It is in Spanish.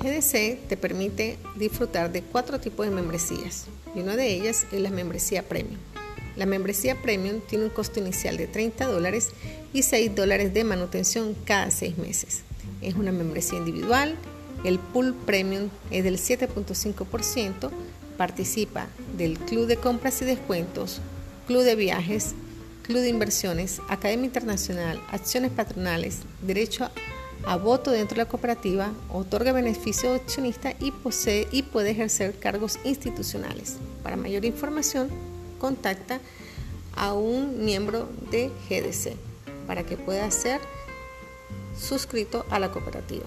GDC te permite disfrutar de cuatro tipos de membresías y una de ellas es la membresía premium. La membresía premium tiene un costo inicial de 30 dólares y 6 dólares de manutención cada 6 meses. Es una membresía individual, el pool premium es del 7.5%, participa del club de compras y descuentos, club de viajes, club de inversiones, academia internacional, acciones patronales, derecho a voto dentro de la cooperativa, otorga beneficio accionista y posee y puede ejercer cargos institucionales. Para mayor información, contacta a un miembro de GDC para que pueda ser suscrito a la cooperativa.